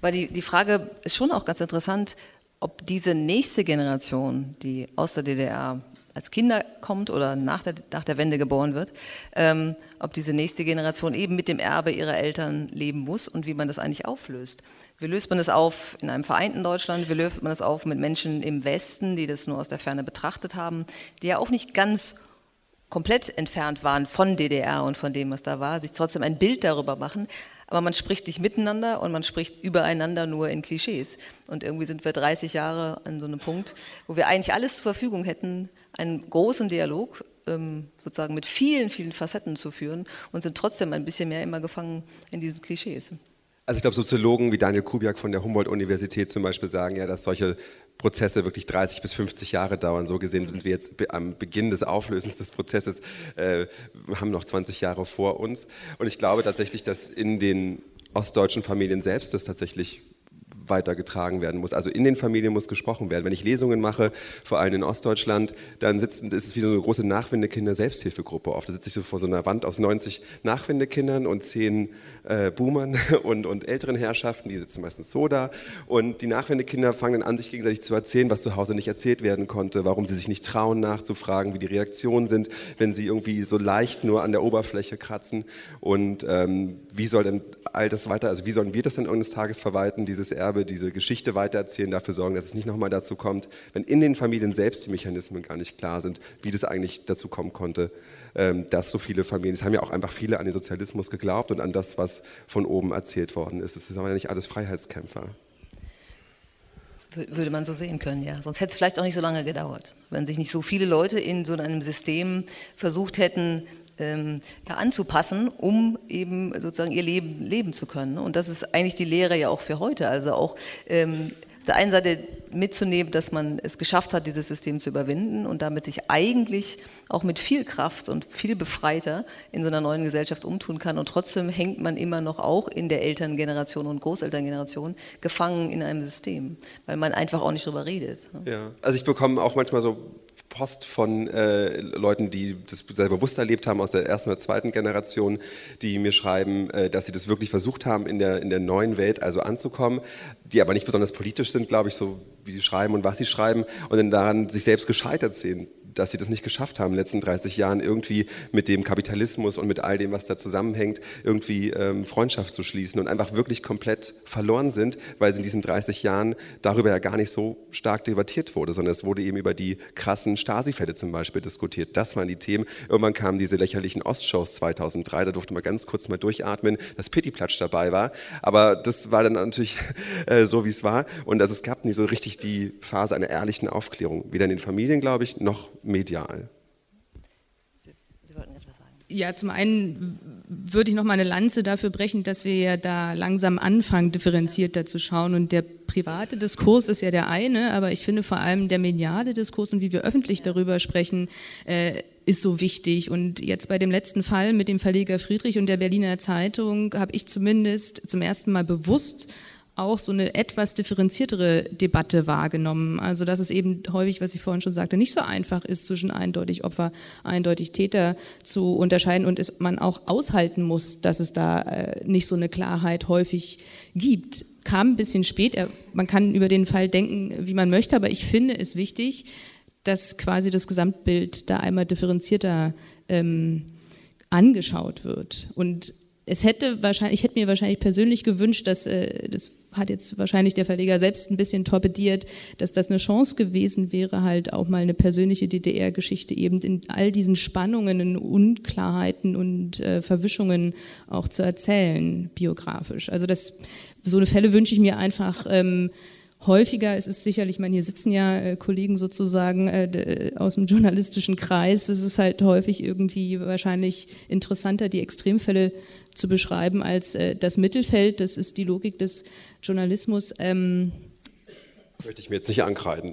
Weil die, die Frage ist schon auch ganz interessant, ob diese nächste Generation, die aus der DDR als Kinder kommt oder nach der, nach der Wende geboren wird, ähm, ob diese nächste Generation eben mit dem Erbe ihrer Eltern leben muss und wie man das eigentlich auflöst. Wie löst man das auf in einem vereinten Deutschland? Wie löst man das auf mit Menschen im Westen, die das nur aus der Ferne betrachtet haben, die ja auch nicht ganz komplett entfernt waren von DDR und von dem, was da war, sich trotzdem ein Bild darüber machen. Aber man spricht nicht miteinander und man spricht übereinander nur in Klischees. Und irgendwie sind wir 30 Jahre an so einem Punkt, wo wir eigentlich alles zur Verfügung hätten, einen großen Dialog ähm, sozusagen mit vielen, vielen Facetten zu führen und sind trotzdem ein bisschen mehr immer gefangen in diesen Klischees. Also ich glaube, Soziologen wie Daniel Kubiak von der Humboldt-Universität zum Beispiel sagen ja, dass solche Prozesse wirklich 30 bis 50 Jahre dauern. So gesehen sind wir jetzt am Beginn des Auflösens des Prozesses, äh, haben noch 20 Jahre vor uns. Und ich glaube tatsächlich, dass in den ostdeutschen Familien selbst das tatsächlich weitergetragen werden muss. Also in den Familien muss gesprochen werden. Wenn ich Lesungen mache, vor allem in Ostdeutschland, dann sitzen, ist es wie so eine große Nachwindekinder-Selbsthilfegruppe oft. Da sitze ich so vor so einer Wand aus 90 Nachwindekindern und 10 äh, Boomern und, und älteren Herrschaften, die sitzen meistens so da. Und die Nachwindekinder fangen dann an, sich gegenseitig zu erzählen, was zu Hause nicht erzählt werden konnte, warum sie sich nicht trauen, nachzufragen, wie die Reaktionen sind, wenn sie irgendwie so leicht nur an der Oberfläche kratzen. Und ähm, wie soll denn all das weiter, also wie sollen wir das dann eines Tages verwalten, dieses Erbe, diese Geschichte weitererzählen, dafür sorgen, dass es nicht nochmal dazu kommt, wenn in den Familien selbst die Mechanismen gar nicht klar sind, wie das eigentlich dazu kommen konnte, ähm, dass so viele Familien, es haben ja auch einfach viele an den Sozialismus geglaubt und an das, was von oben erzählt worden ist. Es sind aber ja nicht alles Freiheitskämpfer. Würde man so sehen können, ja. Sonst hätte es vielleicht auch nicht so lange gedauert, wenn sich nicht so viele Leute in so einem System versucht hätten, ähm, ja, anzupassen, um eben sozusagen ihr Leben leben zu können. Und das ist eigentlich die Lehre ja auch für heute. Also auch ähm, auf der einen Seite mitzunehmen, dass man es geschafft hat, dieses System zu überwinden und damit sich eigentlich auch mit viel Kraft und viel befreiter in so einer neuen Gesellschaft umtun kann. Und trotzdem hängt man immer noch auch in der Elterngeneration und Großelterngeneration gefangen in einem System, weil man einfach auch nicht drüber redet. Ja, also ich bekomme auch manchmal so Post von äh, Leuten, die das sehr bewusst erlebt haben aus der ersten oder zweiten Generation, die mir schreiben, äh, dass sie das wirklich versucht haben, in der, in der neuen Welt also anzukommen, die aber nicht besonders politisch sind, glaube ich, so wie sie schreiben und was sie schreiben und dann daran sich selbst gescheitert sehen dass sie das nicht geschafft haben, in den letzten 30 Jahren irgendwie mit dem Kapitalismus und mit all dem, was da zusammenhängt, irgendwie ähm, Freundschaft zu schließen und einfach wirklich komplett verloren sind, weil in diesen 30 Jahren darüber ja gar nicht so stark debattiert wurde, sondern es wurde eben über die krassen Stasi-Fälle zum Beispiel diskutiert. Das waren die Themen. Irgendwann kamen diese lächerlichen Ostshows 2003, da durfte man ganz kurz mal durchatmen, dass Pittiplatsch dabei war, aber das war dann natürlich äh, so, wie es war und also es gab nie so richtig die Phase einer ehrlichen Aufklärung, weder in den Familien, glaube ich, noch medial. Sie, Sie wollten etwas sagen. Ja, zum einen würde ich noch mal eine Lanze dafür brechen, dass wir ja da langsam anfangen, differenzierter zu schauen. Und der private Diskurs ist ja der eine, aber ich finde vor allem der mediale Diskurs und wie wir öffentlich darüber sprechen, äh, ist so wichtig. Und jetzt bei dem letzten Fall mit dem Verleger Friedrich und der Berliner Zeitung habe ich zumindest zum ersten Mal bewusst auch so eine etwas differenziertere Debatte wahrgenommen. Also dass es eben häufig, was ich vorhin schon sagte, nicht so einfach ist, zwischen eindeutig Opfer, eindeutig Täter zu unterscheiden und es man auch aushalten muss, dass es da äh, nicht so eine Klarheit häufig gibt. Kam ein bisschen spät, man kann über den Fall denken, wie man möchte, aber ich finde es wichtig, dass quasi das Gesamtbild da einmal differenzierter ähm, angeschaut wird. Und es hätte wahrscheinlich, ich hätte mir wahrscheinlich persönlich gewünscht, dass äh, das hat jetzt wahrscheinlich der Verleger selbst ein bisschen torpediert, dass das eine Chance gewesen wäre, halt auch mal eine persönliche DDR-Geschichte eben in all diesen Spannungen, in Unklarheiten und äh, Verwischungen auch zu erzählen, biografisch. Also das, so eine Fälle wünsche ich mir einfach ähm, häufiger. Es ist sicherlich, ich meine, hier sitzen ja äh, Kollegen sozusagen äh, aus dem journalistischen Kreis. Es ist halt häufig irgendwie wahrscheinlich interessanter, die Extremfälle zu beschreiben als äh, das Mittelfeld. Das ist die Logik des Journalismus. Ähm, Möchte ich mir jetzt nicht ankreiden.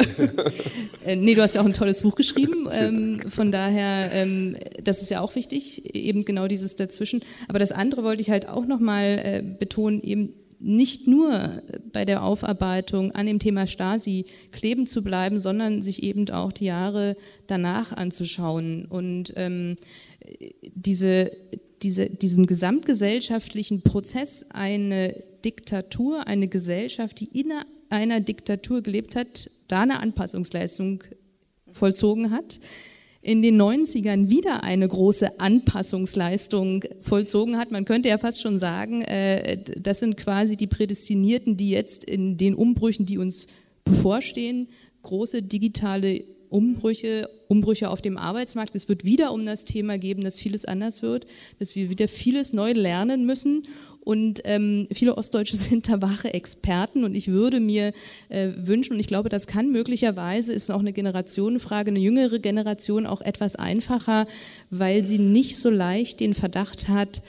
äh, nee, du hast ja auch ein tolles Buch geschrieben. Ähm, von daher, ähm, das ist ja auch wichtig, eben genau dieses dazwischen. Aber das andere wollte ich halt auch nochmal äh, betonen, eben nicht nur bei der Aufarbeitung an dem Thema Stasi kleben zu bleiben, sondern sich eben auch die Jahre danach anzuschauen und ähm, diese, diese, diesen gesamtgesellschaftlichen Prozess, eine Diktatur, eine Gesellschaft, die in einer Diktatur gelebt hat, da eine Anpassungsleistung vollzogen hat, in den 90ern wieder eine große Anpassungsleistung vollzogen hat. Man könnte ja fast schon sagen, äh, das sind quasi die Prädestinierten, die jetzt in den Umbrüchen, die uns bevorstehen, große digitale Umbrüche, Umbrüche auf dem Arbeitsmarkt. Es wird wieder um das Thema geben, dass vieles anders wird, dass wir wieder vieles neu lernen müssen. Und ähm, viele Ostdeutsche sind da wahre Experten. Und ich würde mir äh, wünschen, und ich glaube, das kann möglicherweise, ist auch eine Generationenfrage, eine jüngere Generation auch etwas einfacher, weil sie nicht so leicht den Verdacht hat,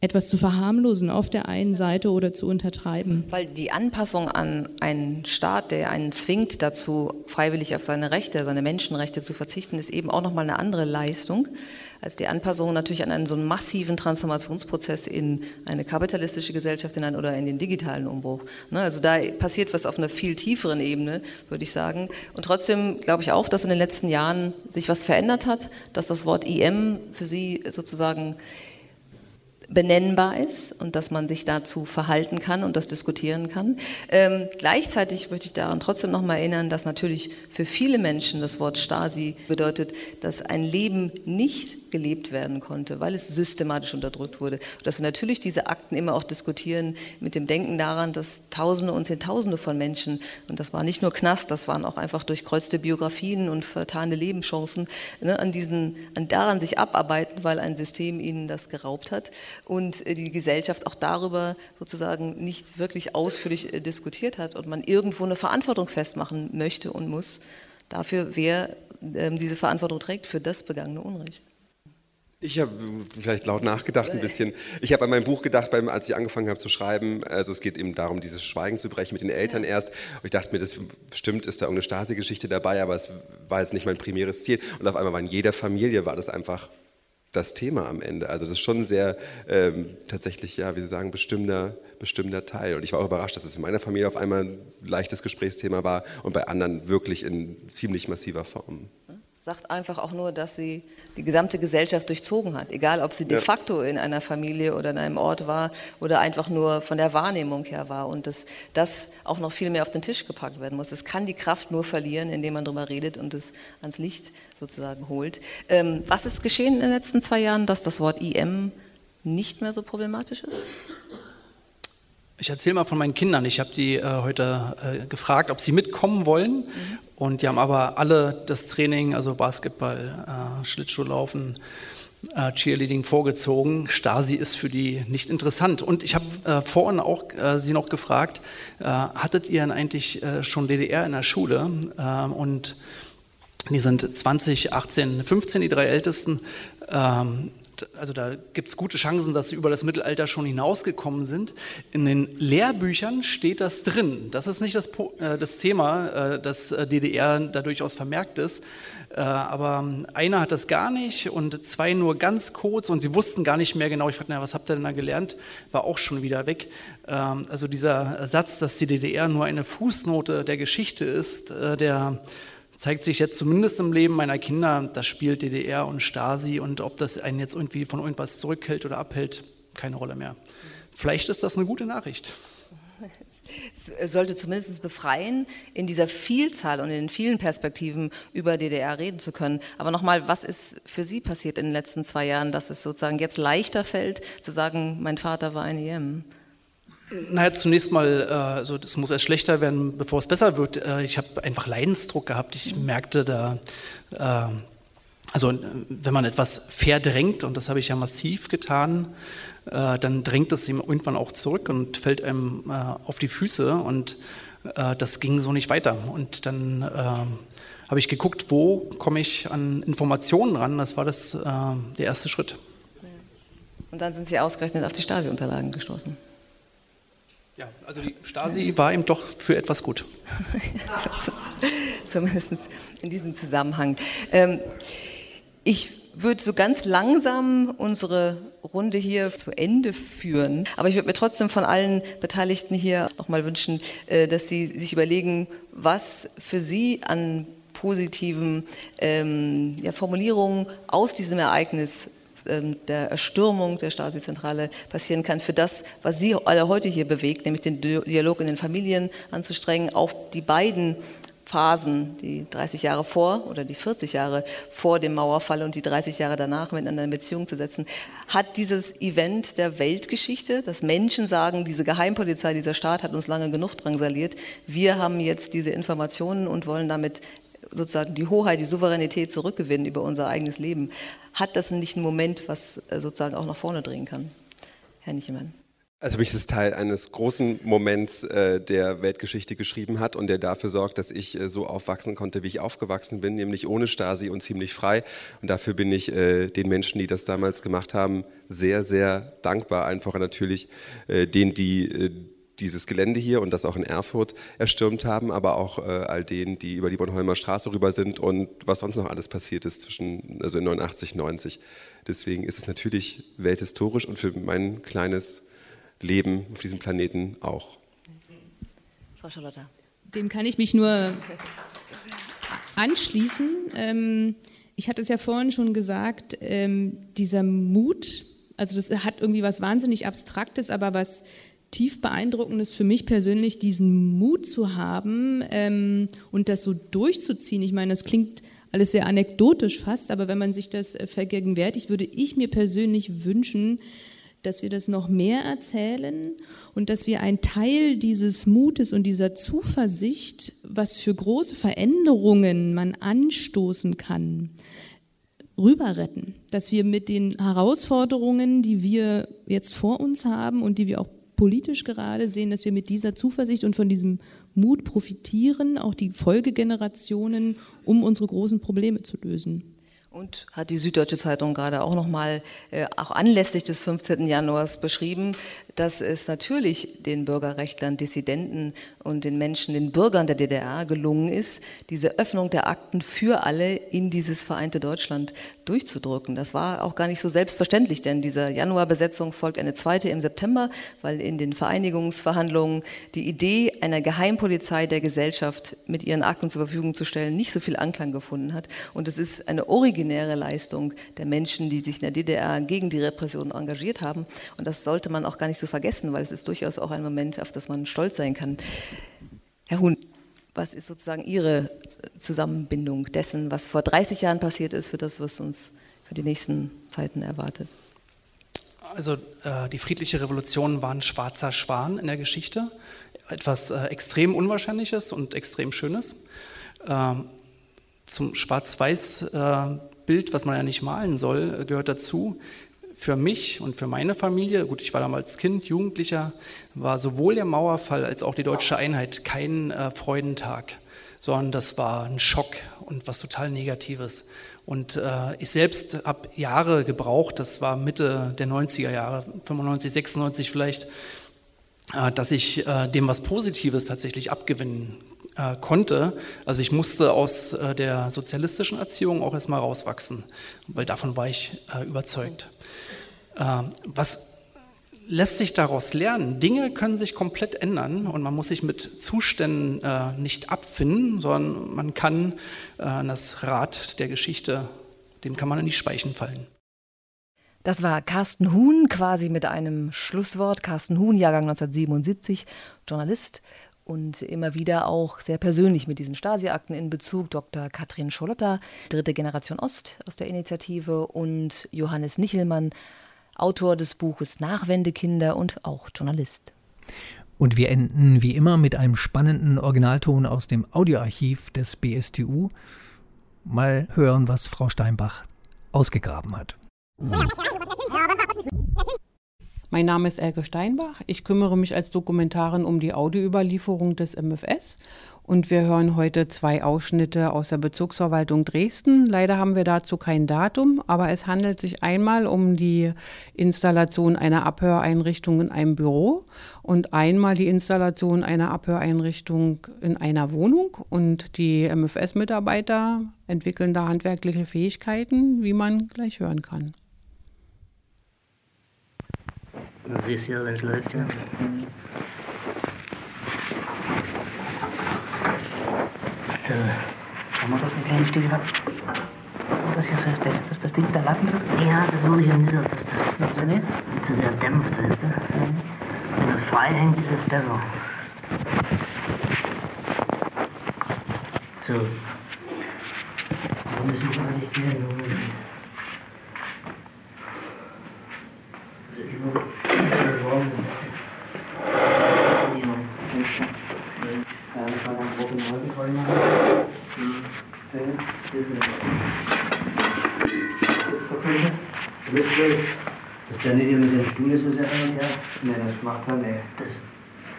etwas zu verharmlosen auf der einen Seite oder zu untertreiben. Weil die Anpassung an einen Staat, der einen zwingt dazu, freiwillig auf seine Rechte, seine Menschenrechte zu verzichten, ist eben auch nochmal eine andere Leistung als die Anpassung natürlich an einen so einen massiven Transformationsprozess in eine kapitalistische Gesellschaft in oder in den digitalen Umbruch. Ne, also da passiert was auf einer viel tieferen Ebene, würde ich sagen. Und trotzdem glaube ich auch, dass in den letzten Jahren sich was verändert hat, dass das Wort IM für Sie sozusagen benennbar ist und dass man sich dazu verhalten kann und das diskutieren kann. Ähm, gleichzeitig möchte ich daran trotzdem noch mal erinnern, dass natürlich für viele Menschen das Wort Stasi bedeutet, dass ein Leben nicht gelebt werden konnte, weil es systematisch unterdrückt wurde. Dass wir natürlich diese Akten immer auch diskutieren mit dem Denken daran, dass Tausende und Zehntausende von Menschen, und das war nicht nur Knast, das waren auch einfach durchkreuzte Biografien und vertane Lebenschancen, ne, an diesen, an daran sich abarbeiten, weil ein System ihnen das geraubt hat. und äh, die Gesellschaft auch darüber sozusagen nicht wirklich ausführlich äh, diskutiert hat und man irgendwo eine Verantwortung festmachen möchte und muss dafür, wer ähm, diese Verantwortung trägt für das begangene Unrecht. Ich habe vielleicht laut nachgedacht ein bisschen. Ich habe an mein Buch gedacht, beim, als ich angefangen habe zu schreiben. Also es geht eben darum, dieses Schweigen zu brechen mit den Eltern ja. erst. Und ich dachte mir, das stimmt, ist da irgendeine Stasi-Geschichte dabei, aber es war jetzt nicht mein primäres Ziel. Und auf einmal war in jeder Familie war das einfach das Thema am Ende. Also das ist schon ein sehr ähm, tatsächlich, ja, wie Sie sagen, bestimmter, bestimmter Teil. Und ich war auch überrascht, dass es in meiner Familie auf einmal ein leichtes Gesprächsthema war und bei anderen wirklich in ziemlich massiver Form sagt einfach auch nur, dass sie die gesamte Gesellschaft durchzogen hat. Egal, ob sie de facto in einer Familie oder in einem Ort war oder einfach nur von der Wahrnehmung her war. Und dass das auch noch viel mehr auf den Tisch gepackt werden muss. Es kann die Kraft nur verlieren, indem man darüber redet und es ans Licht sozusagen holt. Ähm, was ist geschehen in den letzten zwei Jahren, dass das Wort IM nicht mehr so problematisch ist? Ich erzähle mal von meinen Kindern. Ich habe die äh, heute äh, gefragt, ob sie mitkommen wollen. Mhm. Und die haben aber alle das Training, also Basketball, äh, Schlittschuhlaufen, äh, Cheerleading vorgezogen. Stasi ist für die nicht interessant. Und ich habe äh, vorhin auch äh, Sie noch gefragt, äh, hattet ihr denn eigentlich schon DDR in der Schule? Und die sind 20, 18, 15, die drei Ältesten. Ähm, also da gibt es gute Chancen, dass sie über das Mittelalter schon hinausgekommen sind. In den Lehrbüchern steht das drin. Das ist nicht das, äh, das Thema, äh, dass äh, DDR da durchaus vermerkt ist. Äh, aber einer hat das gar nicht und zwei nur ganz kurz und sie wussten gar nicht mehr genau. Ich fragte, was habt ihr denn da gelernt? War auch schon wieder weg. Ähm, also dieser Satz, dass die DDR nur eine Fußnote der Geschichte ist, äh, der zeigt sich jetzt zumindest im Leben meiner Kinder, das spielt DDR und Stasi und ob das einen jetzt irgendwie von irgendwas zurückhält oder abhält, keine Rolle mehr. Vielleicht ist das eine gute Nachricht. Es sollte zumindest befreien, in dieser Vielzahl und in vielen Perspektiven über DDR reden zu können. Aber nochmal, was ist für Sie passiert in den letzten zwei Jahren, dass es sozusagen jetzt leichter fällt, zu sagen, mein Vater war ein EM? Naja, zunächst mal, also das muss erst schlechter werden, bevor es besser wird. Äh, ich habe einfach Leidensdruck gehabt. Ich merkte da, äh, also wenn man etwas verdrängt, und das habe ich ja massiv getan, dann drängt es ihm irgendwann auch zurück und fällt einem auf die Füße und das ging so nicht weiter. Und dann habe ich geguckt, wo komme ich an Informationen ran. Das war das, der erste Schritt. Und dann sind Sie ausgerechnet auf die Stasi-Unterlagen gestoßen. Ja, also die Stasi war ihm doch für etwas gut. Zumindest in diesem Zusammenhang. Ähm, ich würde so ganz langsam unsere Runde hier zu Ende führen. Aber ich würde mir trotzdem von allen Beteiligten hier nochmal wünschen, äh, dass sie sich überlegen, was für sie an positiven ähm, ja, Formulierungen aus diesem Ereignis der Erstürmung der Stasi-Zentrale passieren kann, für das, was Sie alle heute hier bewegt, nämlich den Dialog in den Familien anzustrengen, auch die beiden Phasen, die 30 Jahre vor oder die 40 Jahre vor dem Mauerfall und die 30 Jahre danach miteinander in Beziehung zu setzen, hat dieses Event der Weltgeschichte, dass Menschen sagen, diese Geheimpolizei, dieser Staat hat uns lange genug drangsaliert, wir haben jetzt diese Informationen und wollen damit sozusagen die Hoheit, die Souveränität zurückgewinnen über unser eigenes Leben, hat das nicht einen Moment, was äh, sozusagen auch nach vorne drehen kann? Herr Nichemann. Also mich ist es Teil eines großen Moments, äh, der Weltgeschichte geschrieben hat und der dafür sorgt, dass ich äh, so aufwachsen konnte, wie ich aufgewachsen bin, nämlich ohne Stasi und ziemlich frei. Und dafür bin ich äh, den Menschen, die das damals gemacht haben, sehr, sehr dankbar. Einfach natürlich äh, denen, die äh, dieses Gelände hier und das auch in Erfurt erstürmt haben, aber auch äh, all denen, die über die Bornholmer Straße rüber sind und was sonst noch alles passiert ist zwischen also in 89, 90. Deswegen ist es natürlich welthistorisch und für mein kleines Leben auf diesem Planeten auch. Frau Charlotta. Dem kann ich mich nur anschließen. Ähm, ich hatte es ja vorhin schon gesagt, ähm, dieser Mut, also das hat irgendwie was wahnsinnig Abstraktes, aber was tief beeindruckend ist für mich persönlich, diesen Mut zu haben ähm, und das so durchzuziehen. Ich meine, das klingt alles sehr anekdotisch fast, aber wenn man sich das äh, vergegenwärtigt, würde ich mir persönlich wünschen, dass wir das noch mehr erzählen und dass wir einen Teil dieses Mutes und dieser Zuversicht, was für große Veränderungen man anstoßen kann, rüber retten, dass wir mit den Herausforderungen, die wir jetzt vor uns haben und die wir auch politisch gerade sehen, dass wir mit dieser Zuversicht und von diesem Mut profitieren, auch die Folgegenerationen, um unsere großen Probleme zu lösen. Und hat die Süddeutsche Zeitung gerade auch nochmal, äh, auch anlässlich des 15. Januars beschrieben, dass es natürlich den Bürgerrechtlern, Dissidenten und den Menschen, den Bürgern der DDR gelungen ist, diese Öffnung der Akten für alle in dieses vereinte Deutschland durchzudrücken. Das war auch gar nicht so selbstverständlich, denn dieser Januarbesetzung folgt eine zweite im September, weil in den Vereinigungsverhandlungen die Idee einer Geheimpolizei der Gesellschaft mit ihren Akten zur Verfügung zu stellen nicht so viel Anklang gefunden hat. Und es ist eine originale originäre Leistung der Menschen, die sich in der DDR gegen die Repression engagiert haben. Und das sollte man auch gar nicht so vergessen, weil es ist durchaus auch ein Moment, auf das man stolz sein kann. Herr Huhn, was ist sozusagen Ihre Zusammenbindung dessen, was vor 30 Jahren passiert ist, für das, was uns für die nächsten Zeiten erwartet? Also äh, die friedliche Revolution war ein schwarzer Schwan in der Geschichte, etwas äh, extrem Unwahrscheinliches und extrem Schönes. Ähm, zum Schwarz-Weiß-Bild, was man ja nicht malen soll, gehört dazu. Für mich und für meine Familie, gut, ich war damals Kind, Jugendlicher, war sowohl der Mauerfall als auch die deutsche Einheit kein äh, Freudentag, sondern das war ein Schock und was total Negatives. Und äh, ich selbst habe Jahre gebraucht, das war Mitte der 90er Jahre, 95, 96 vielleicht, äh, dass ich äh, dem was Positives tatsächlich abgewinnen äh, konnte. Also ich musste aus äh, der sozialistischen Erziehung auch erstmal rauswachsen, weil davon war ich äh, überzeugt. Äh, was lässt sich daraus lernen? Dinge können sich komplett ändern und man muss sich mit Zuständen äh, nicht abfinden, sondern man kann äh, das Rad der Geschichte, dem kann man in die Speichen fallen. Das war Carsten Huhn, quasi mit einem Schlusswort. Carsten Huhn, Jahrgang 1977, Journalist und immer wieder auch sehr persönlich mit diesen Stasi-Akten in Bezug. Dr. Katrin Scholotta, dritte Generation Ost aus der Initiative und Johannes Nichelmann, Autor des Buches Nachwendekinder und auch Journalist. Und wir enden wie immer mit einem spannenden Originalton aus dem Audioarchiv des BSTU. Mal hören, was Frau Steinbach ausgegraben hat. Mein Name ist Elke Steinbach. Ich kümmere mich als Dokumentarin um die Audioüberlieferung des MFS. Und wir hören heute zwei Ausschnitte aus der Bezirksverwaltung Dresden. Leider haben wir dazu kein Datum, aber es handelt sich einmal um die Installation einer Abhöreinrichtung in einem Büro und einmal die Installation einer Abhöreinrichtung in einer Wohnung. Und die MFS-Mitarbeiter entwickeln da handwerkliche Fähigkeiten, wie man gleich hören kann. Du siehst ja, wenn es läuft, ja. So, haben wir das ein kleines Stück ab? Was war das hier so? Das, das, das Ding mit der Latten drin? Ja, das wurde hier nieder. Das, das, das, das nicht? Das ist sehr dämpft, weißt du? Mhm. Wenn das frei hängt, ist es besser. So. Warum müssen wir eigentlich gehen? Also Ist der nicht mit dem Stuhl so sehr hin und her? Das macht er nicht. Das,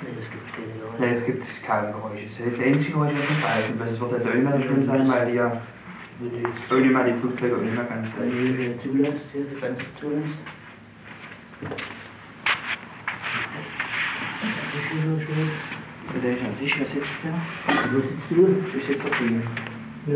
nee, das gibt keine Geräusche. Nee, es gibt keine Geräusche. Das ist das einzige Geräusch, was nicht weiß. Und es wird jetzt auch immer nicht schlimm sein, weil die ja ohne mal die Flugzeuge auch nicht mehr ganz die hier zulässt, hier die Grenze zulässt. Für den an sich, wer sitzt da? Wo sitzt du? Ich sitze da drüben. Ja.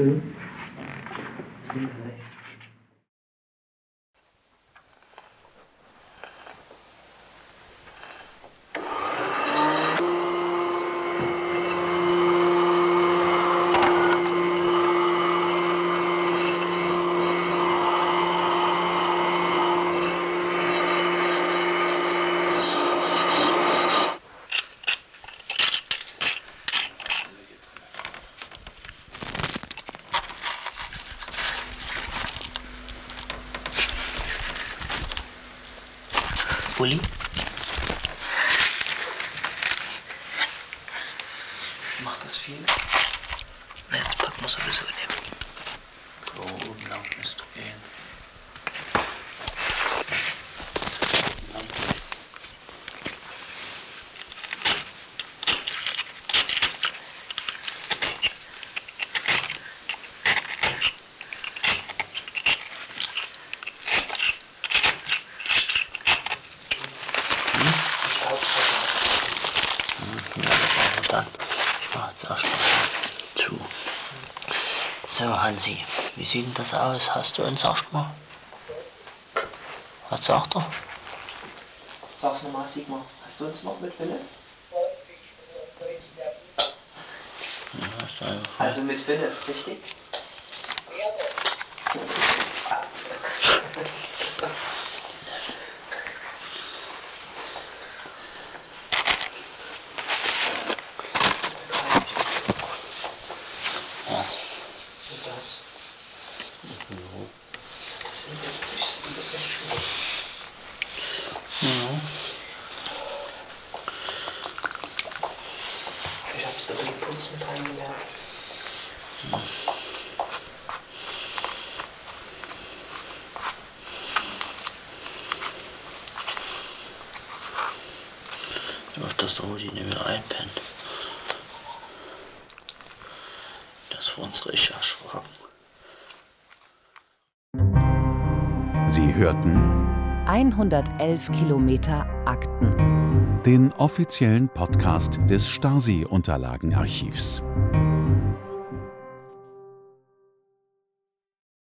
dann schwarz zu. So Hansi, wie sieht denn das aus? Hast du uns erstmal? Was sagt er? Sag's nochmal, Sigmar. Hast du uns noch mit Wille? Also mit Wille, richtig? 111 Kilometer Akten. den offiziellen Podcast des Stasi-Unterlagenarchivs.